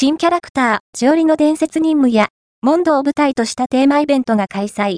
新キャラクター、ジオリの伝説任務や、モンドを舞台としたテーマイベントが開催。